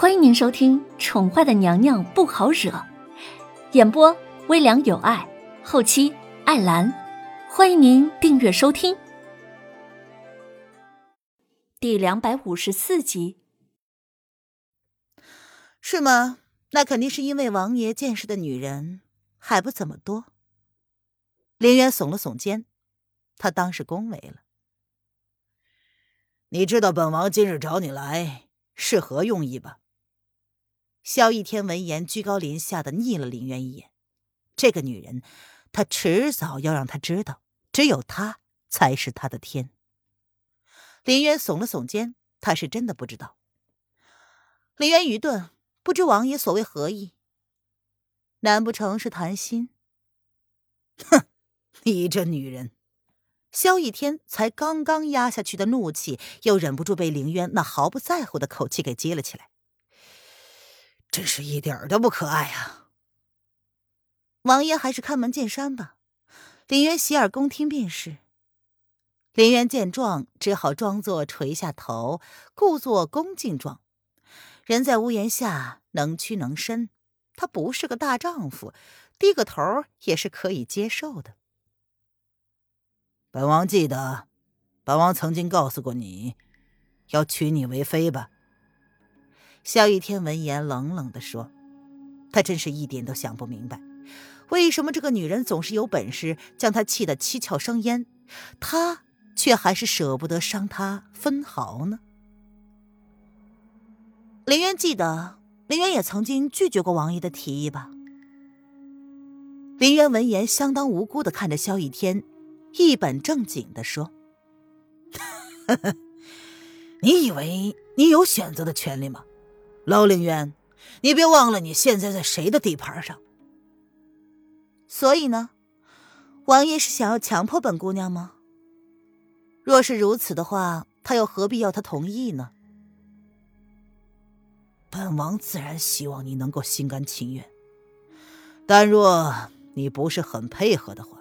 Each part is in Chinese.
欢迎您收听《宠坏的娘娘不好惹》，演播微凉有爱，后期艾兰。欢迎您订阅收听。第两百五十四集，是吗？那肯定是因为王爷见识的女人还不怎么多。林渊耸了耸肩，他当是恭维了。你知道本王今日找你来是何用意吧？萧逸天闻言，居高临下的睨了林渊一眼。这个女人，他迟早要让她知道，只有他才是他的天。林渊耸了耸肩，他是真的不知道。林渊愚钝，不知王爷所谓何意？难不成是谈心？哼，你这女人！萧逸天才刚刚压下去的怒气，又忍不住被林渊那毫不在乎的口气给接了起来。真是一点都不可爱啊！王爷还是开门见山吧，林渊洗耳恭听便是。林渊见状，只好装作垂下头，故作恭敬状。人在屋檐下，能屈能伸，他不是个大丈夫，低个头也是可以接受的。本王记得，本王曾经告诉过你，要娶你为妃吧。萧逸天闻言，冷冷的说：“他真是一点都想不明白，为什么这个女人总是有本事将他气得七窍生烟，他却还是舍不得伤她分毫呢？”林渊记得，林渊也曾经拒绝过王爷的提议吧？林渊闻言，相当无辜的看着萧逸天，一本正经的说：“ 你以为你有选择的权利吗？”老凌渊，你别忘了你现在在谁的地盘上。所以呢，王爷是想要强迫本姑娘吗？若是如此的话，他又何必要她同意呢？本王自然希望你能够心甘情愿，但若你不是很配合的话，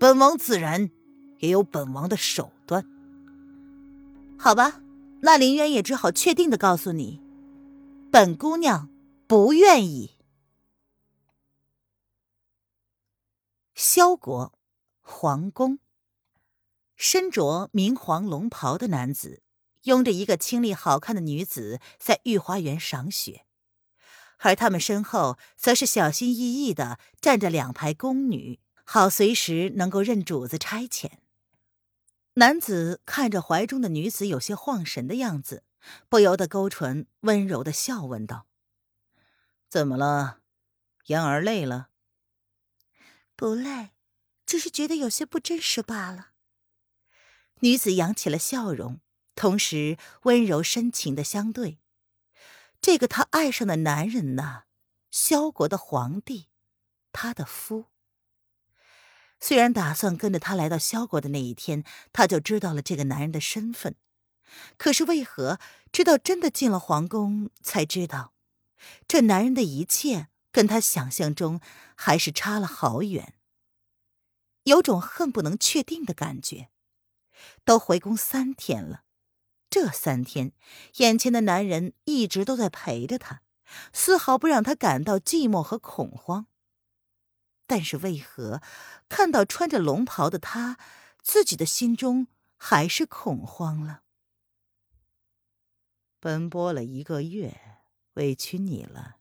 本王自然也有本王的手段。好吧，那林渊也只好确定的告诉你。本姑娘不愿意。萧国皇宫，身着明黄龙袍的男子拥着一个清丽好看的女子在御花园赏雪，而他们身后则是小心翼翼的站着两排宫女，好随时能够任主子差遣。男子看着怀中的女子有些晃神的样子。不由得勾唇，温柔的笑问道：“怎么了？嫣儿累了？”“不累，只是觉得有些不真实罢了。”女子扬起了笑容，同时温柔深情的相对。这个她爱上的男人呐，萧国的皇帝，他的夫。虽然打算跟着他来到萧国的那一天，他就知道了这个男人的身份。可是为何直到真的进了皇宫，才知道，这男人的一切跟他想象中还是差了好远。有种恨不能确定的感觉。都回宫三天了，这三天，眼前的男人一直都在陪着他，丝毫不让他感到寂寞和恐慌。但是为何看到穿着龙袍的他，自己的心中还是恐慌了？奔波了一个月，委屈你了。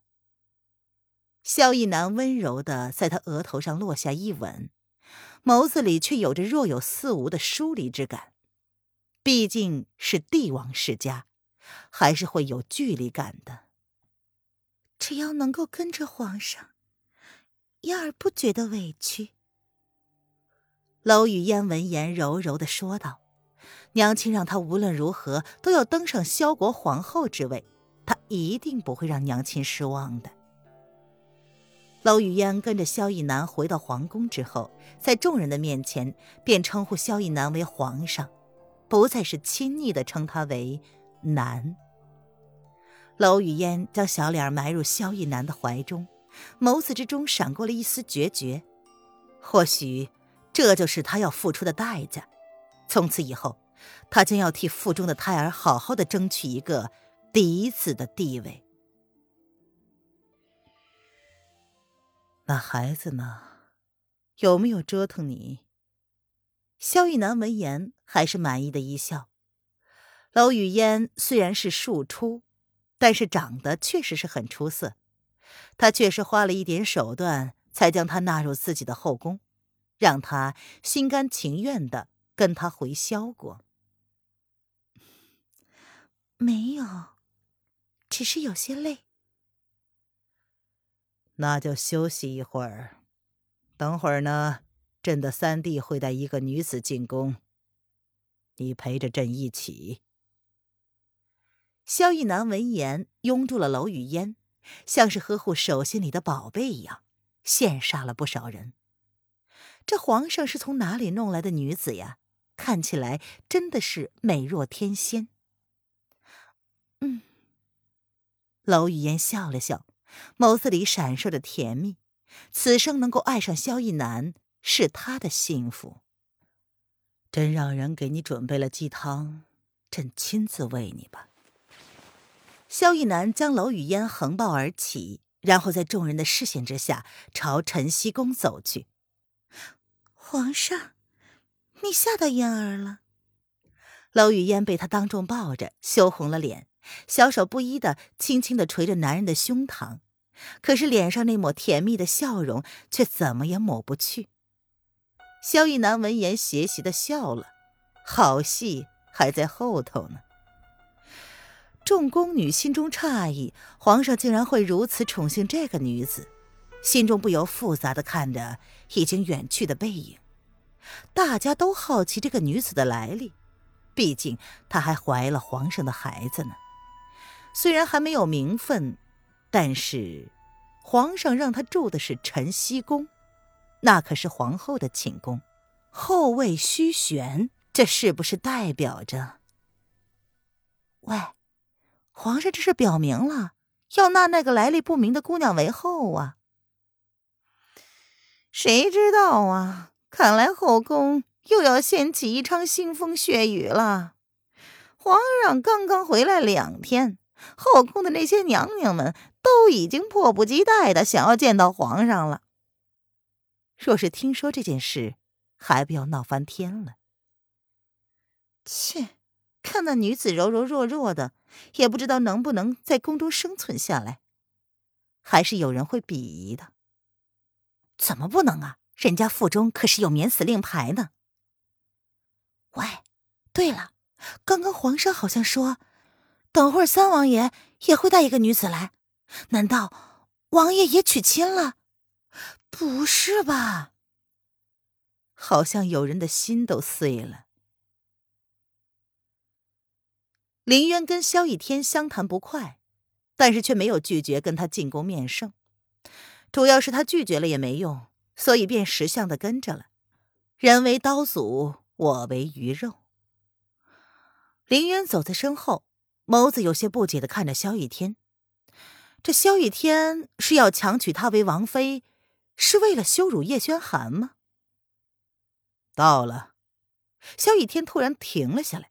萧逸南温柔的在他额头上落下一吻，眸子里却有着若有似无的疏离之感。毕竟是帝王世家，还是会有距离感的。只要能够跟着皇上，燕儿不觉得委屈。楼雨嫣闻言，柔柔的说道。娘亲让她无论如何都要登上萧国皇后之位，她一定不会让娘亲失望的。娄雨嫣跟着萧逸南回到皇宫之后，在众人的面前便称呼萧逸南为皇上，不再是亲昵的称他为南。娄雨嫣将小脸埋入萧逸南的怀中，眸子之中闪过了一丝决绝。或许，这就是他要付出的代价。从此以后，他将要替腹中的胎儿好好的争取一个嫡子的地位。那孩子呢？有没有折腾你？萧玉南闻言还是满意的一笑。娄雨嫣虽然是庶出，但是长得确实是很出色。他确实花了一点手段，才将她纳入自己的后宫，让她心甘情愿的。跟他回萧国。没有，只是有些累。那就休息一会儿，等会儿呢，朕的三弟会带一个女子进宫，你陪着朕一起。萧玉南闻言，拥住了娄雨烟，像是呵护手心里的宝贝一样，羡煞了不少人。这皇上是从哪里弄来的女子呀？看起来真的是美若天仙。嗯，娄雨嫣笑了笑，眸子里闪烁着甜蜜。此生能够爱上萧逸南，是她的幸福。朕让人给你准备了鸡汤，朕亲自喂你吧。萧逸南将娄雨嫣横抱而起，然后在众人的视线之下朝晨曦宫走去。皇上，你吓到嫣儿了。娄雨嫣被他当众抱着，羞红了脸。小手不依的轻轻的捶着男人的胸膛，可是脸上那抹甜蜜的笑容却怎么也抹不去。萧逸南闻言邪邪的笑了，好戏还在后头呢。众宫女心中诧异，皇上竟然会如此宠幸这个女子，心中不由复杂的看着已经远去的背影。大家都好奇这个女子的来历，毕竟她还怀了皇上的孩子呢。虽然还没有名分，但是皇上让她住的是晨曦宫，那可是皇后的寝宫，后位虚悬，这是不是代表着？喂，皇上这是表明了要纳那个来历不明的姑娘为后啊？谁知道啊？看来后宫又要掀起一场腥风血雨了。皇上刚刚回来两天。后宫的那些娘娘们都已经迫不及待的想要见到皇上了。若是听说这件事，还不要闹翻天了。切，看那女子柔柔弱弱的，也不知道能不能在宫中生存下来，还是有人会鄙夷的。怎么不能啊？人家腹中可是有免死令牌呢。喂，对了，刚刚皇上好像说。等会儿，三王爷也会带一个女子来，难道王爷也娶亲了？不是吧？好像有人的心都碎了。林渊跟萧逸天相谈不快，但是却没有拒绝跟他进宫面圣。主要是他拒绝了也没用，所以便识相的跟着了。人为刀俎，我为鱼肉。林渊走在身后。眸子有些不解的看着萧雨天，这萧雨天是要强娶她为王妃，是为了羞辱叶轩寒吗？到了，萧雨天突然停了下来，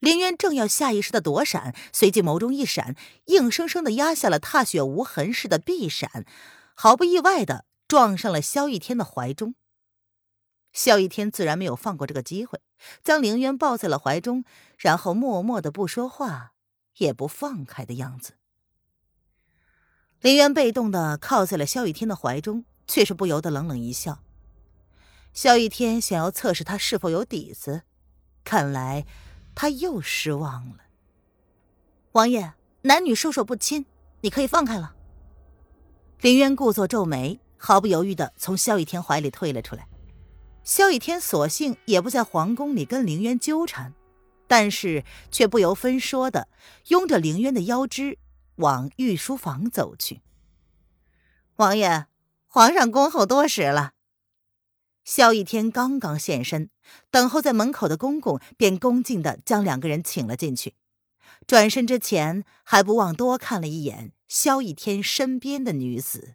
林渊正要下意识的躲闪，随即眸中一闪，硬生生的压下了踏雪无痕似的避闪，毫不意外的撞上了萧逸天的怀中。萧逸天自然没有放过这个机会，将凌渊抱在了怀中，然后默默的不说话。也不放开的样子。林渊被动的靠在了萧逸天的怀中，却是不由得冷冷一笑。萧逸天想要测试他是否有底子，看来他又失望了。王爷，男女授受不亲，你可以放开了。林渊故作皱眉，毫不犹豫的从萧雨天怀里退了出来。萧雨天索性也不在皇宫里跟林渊纠缠。但是却不由分说的拥着凌渊的腰肢往御书房走去。王爷，皇上恭候多时了。萧逸天刚刚现身，等候在门口的公公便恭敬的将两个人请了进去。转身之前，还不忘多看了一眼萧逸天身边的女子。